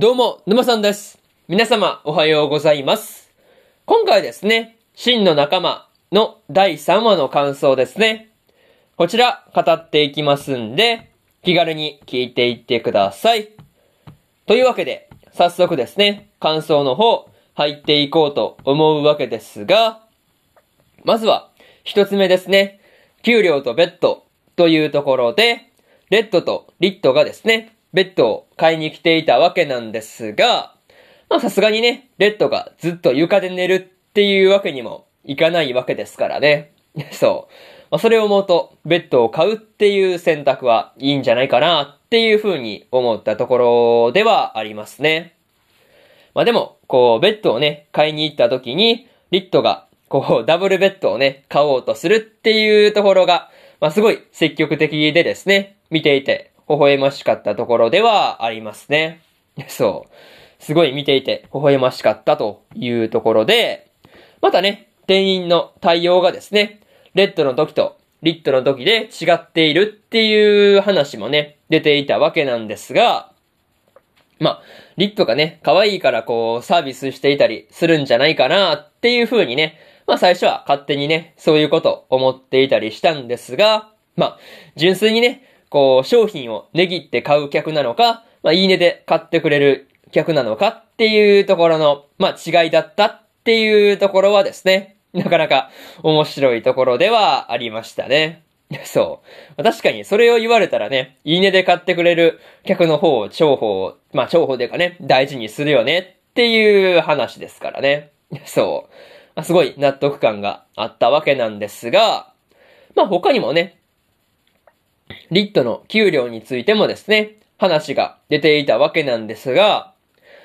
どうも、沼さんです。皆様、おはようございます。今回ですね、真の仲間の第3話の感想ですね。こちら、語っていきますんで、気軽に聞いていってください。というわけで、早速ですね、感想の方、入っていこうと思うわけですが、まずは、一つ目ですね、給料とベッドというところで、レッドとリットがですね、ベッドを買いに来ていたわけなんですが、まあさすがにね、レッドがずっと床で寝るっていうわけにもいかないわけですからね。そう。まあ、それを思うと、ベッドを買うっていう選択はいいんじゃないかなっていうふうに思ったところではありますね。まあでも、こう、ベッドをね、買いに行った時に、リットが、こう、ダブルベッドをね、買おうとするっていうところが、まあすごい積極的でですね、見ていて、微笑ましかったところではありますね。そう。すごい見ていて、微笑ましかったというところで、またね、店員の対応がですね、レッドの時とリットの時で違っているっていう話もね、出ていたわけなんですが、まあ、リットがね、可愛いからこう、サービスしていたりするんじゃないかなっていう風にね、まあ最初は勝手にね、そういうこと思っていたりしたんですが、まあ、純粋にね、こう、商品を値切って買う客なのか、まあ、いいねで買ってくれる客なのかっていうところの、まあ、違いだったっていうところはですね、なかなか面白いところではありましたね。そう。確かにそれを言われたらね、いいねで買ってくれる客の方を重宝、まあ重宝でかね、大事にするよねっていう話ですからね。そう。まあ、すごい納得感があったわけなんですが、まあ他にもね、リットの給料についてもですね、話が出ていたわけなんですが、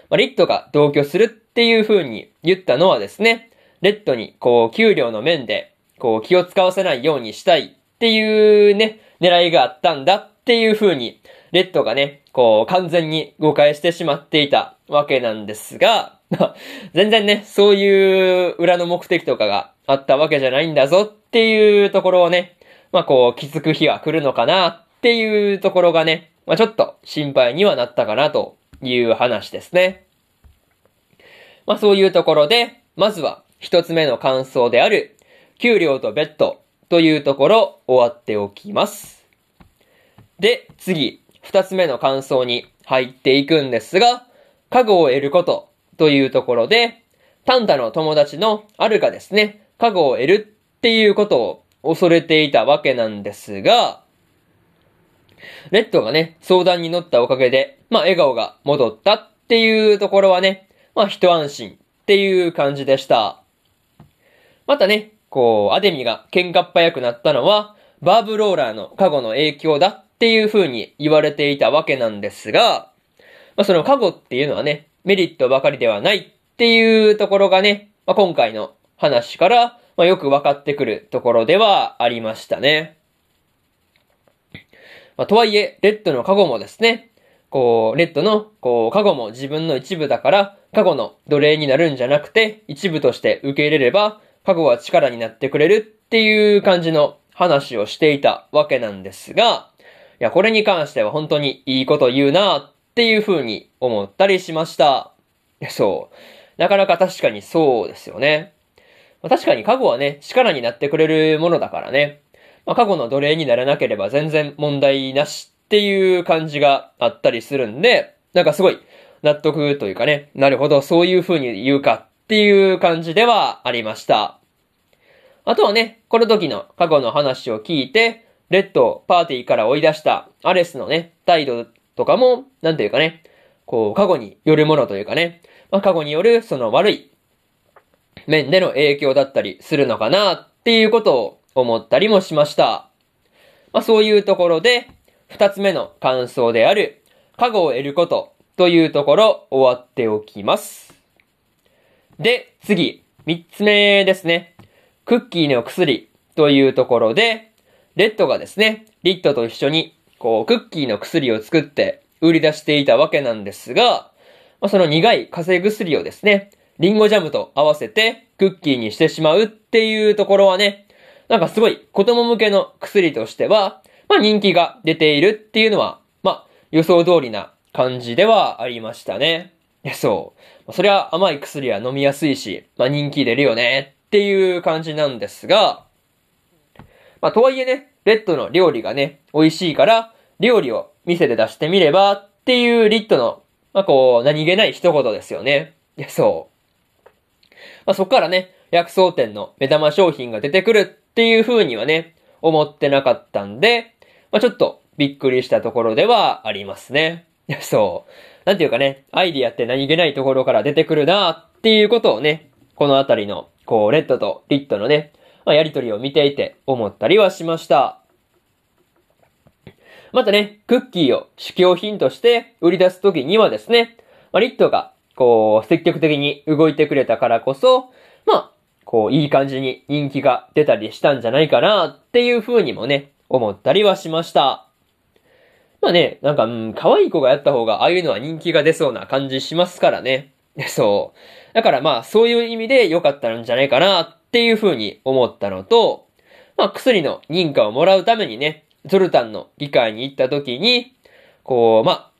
まあ、リットが同居するっていう風に言ったのはですね、レッドにこう給料の面でこう気を使わせないようにしたいっていうね、狙いがあったんだっていう風に、レッドがね、こう完全に誤解してしまっていたわけなんですが、全然ね、そういう裏の目的とかがあったわけじゃないんだぞっていうところをね、まあこう気づく日が来るのかなっていうところがね、まあちょっと心配にはなったかなという話ですね。まあそういうところで、まずは一つ目の感想である、給料とベッドというところ終わっておきます。で、次、二つ目の感想に入っていくんですが、家具を得ることというところで、タンタの友達のアルがですね、家具を得るっていうことを恐れていたわけなんですが、レッドがね、相談に乗ったおかげで、まあ笑顔が戻ったっていうところはね、まあ一安心っていう感じでした。またね、こう、アデミが喧嘩っ早くなったのは、バーブローラーの過去の影響だっていう風に言われていたわけなんですが、まあその過去っていうのはね、メリットばかりではないっていうところがね、まあ今回の話から、まあよくわかってくるところではありましたね。まあとはいえ、レッドの過去もですね、こう、レッドの、こう、過去も自分の一部だから、過去の奴隷になるんじゃなくて、一部として受け入れれば、過去は力になってくれるっていう感じの話をしていたわけなんですが、いや、これに関しては本当にいいこと言うなっていう風に思ったりしました。そう。なかなか確かにそうですよね。まあ確かに過去はね、力になってくれるものだからね。まあ、過去の奴隷にならなければ全然問題なしっていう感じがあったりするんで、なんかすごい納得というかね、なるほど、そういう風に言うかっていう感じではありました。あとはね、この時の過去の話を聞いて、レッドをパーティーから追い出したアレスのね、態度とかも、なんていうかね、こう、過去によるものというかね、まあ、過去によるその悪い面での影響だったりするのかなっていうことを思ったりもしました。まあ、そういうところで、二つ目の感想である、過去を得ることというところ終わっておきます。で、次、三つ目ですね。クッキーの薬というところで、レッドがですね、リットと一緒に、こう、クッキーの薬を作って売り出していたわけなんですが、まあ、その苦い風邪薬をですね、リンゴジャムと合わせてクッキーにしてしまうっていうところはね、なんかすごい子供向けの薬としては、まあ人気が出ているっていうのは、まあ予想通りな感じではありましたね。いや、そう。そりゃ甘い薬は飲みやすいし、まあ人気出るよねっていう感じなんですが、まあとはいえね、レッドの料理がね、美味しいから、料理を店で出してみればっていうリットの、まあこう、何気ない一言ですよね。いや、そう。まあそっからね、薬草店の目玉商品が出てくるっていう風にはね、思ってなかったんで、まあちょっとびっくりしたところではありますね。そう。なんていうかね、アイディアって何気ないところから出てくるなっていうことをね、このあたりの、こう、レッドとリットのね、まあ、やりとりを見ていて思ったりはしました。またね、クッキーを試供品として売り出すときにはですね、まあ、リットが、こう、積極的に動いてくれたからこそ、まあ、こう、いい感じに人気が出たりしたんじゃないかなっていう風にもね、思ったりはしました。まあね、なんか、うん、可愛い子がやった方が、ああいうのは人気が出そうな感じしますからね。そう。だからまあ、そういう意味で良かったんじゃないかなっていう風に思ったのと、まあ、薬の認可をもらうためにね、ゾルタンの議会に行った時に、こう、まあ、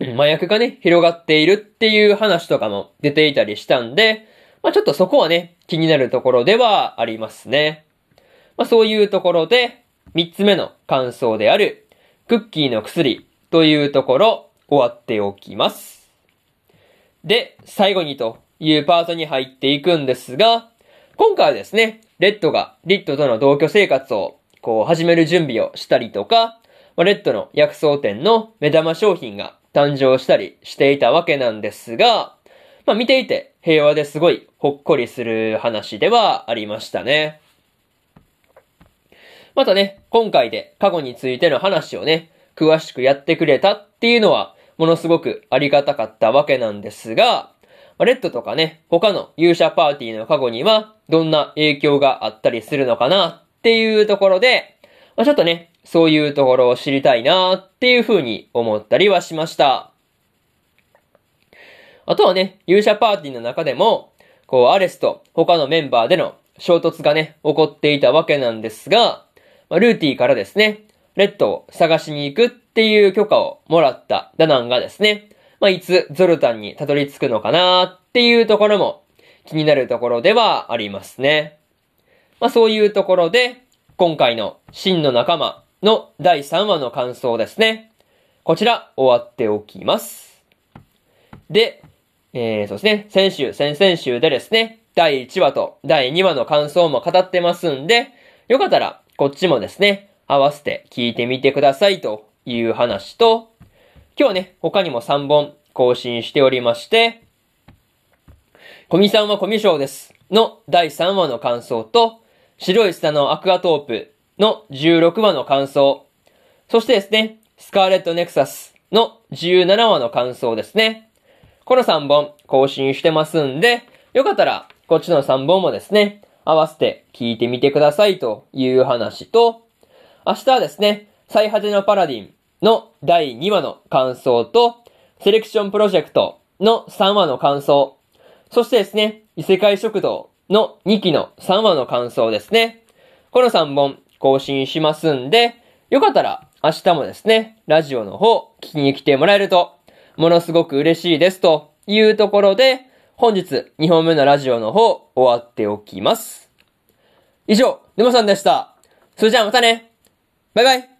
麻薬がね、広がっているっていう話とかも出ていたりしたんで、まあちょっとそこはね、気になるところではありますね。まあそういうところで、三つ目の感想である、クッキーの薬というところ終わっておきます。で、最後にというパートに入っていくんですが、今回はですね、レッドがリッドとの同居生活をこう始める準備をしたりとか、レッドの薬草店の目玉商品が誕生したりしていたわけなんですが、まあ見ていて平和ですごいほっこりする話ではありましたね。またね、今回で過去についての話をね、詳しくやってくれたっていうのは、ものすごくありがたかったわけなんですが、レッドとかね、他の勇者パーティーの過去には、どんな影響があったりするのかなっていうところで、ま、ちょっとね、そういうところを知りたいなっていうふうに思ったりはしました。あとはね、勇者パーティーの中でも、こう、アレスと他のメンバーでの衝突がね、起こっていたわけなんですが、まあ、ルーティーからですね、レッドを探しに行くっていう許可をもらったダナンがですね、まあ、いつゾルタンにたどり着くのかなっていうところも気になるところではありますね。まあ、そういうところで、今回の真の仲間の第3話の感想ですね。こちら終わっておきます。で、えー、そうですね、先週、先々週でですね、第1話と第2話の感想も語ってますんで、よかったらこっちもですね、合わせて聞いてみてくださいという話と、今日ね、他にも3本更新しておりまして、コミさんはコミュ障ですの第3話の感想と、白い砂のアクアトープの16話の感想、そしてですね、スカーレットネクサスの17話の感想ですね。この3本更新してますんで、よかったらこっちの3本もですね、合わせて聞いてみてくださいという話と、明日はですね、最果てのパラディンの第2話の感想と、セレクションプロジェクトの3話の感想、そしてですね、異世界食堂の2期の3話の感想ですね。この3本更新しますんで、よかったら明日もですね、ラジオの方聞きに来てもらえると、ものすごく嬉しいですというところで、本日2本目のラジオの方終わっておきます。以上、沼さんでした。それじゃあまたねバイバイ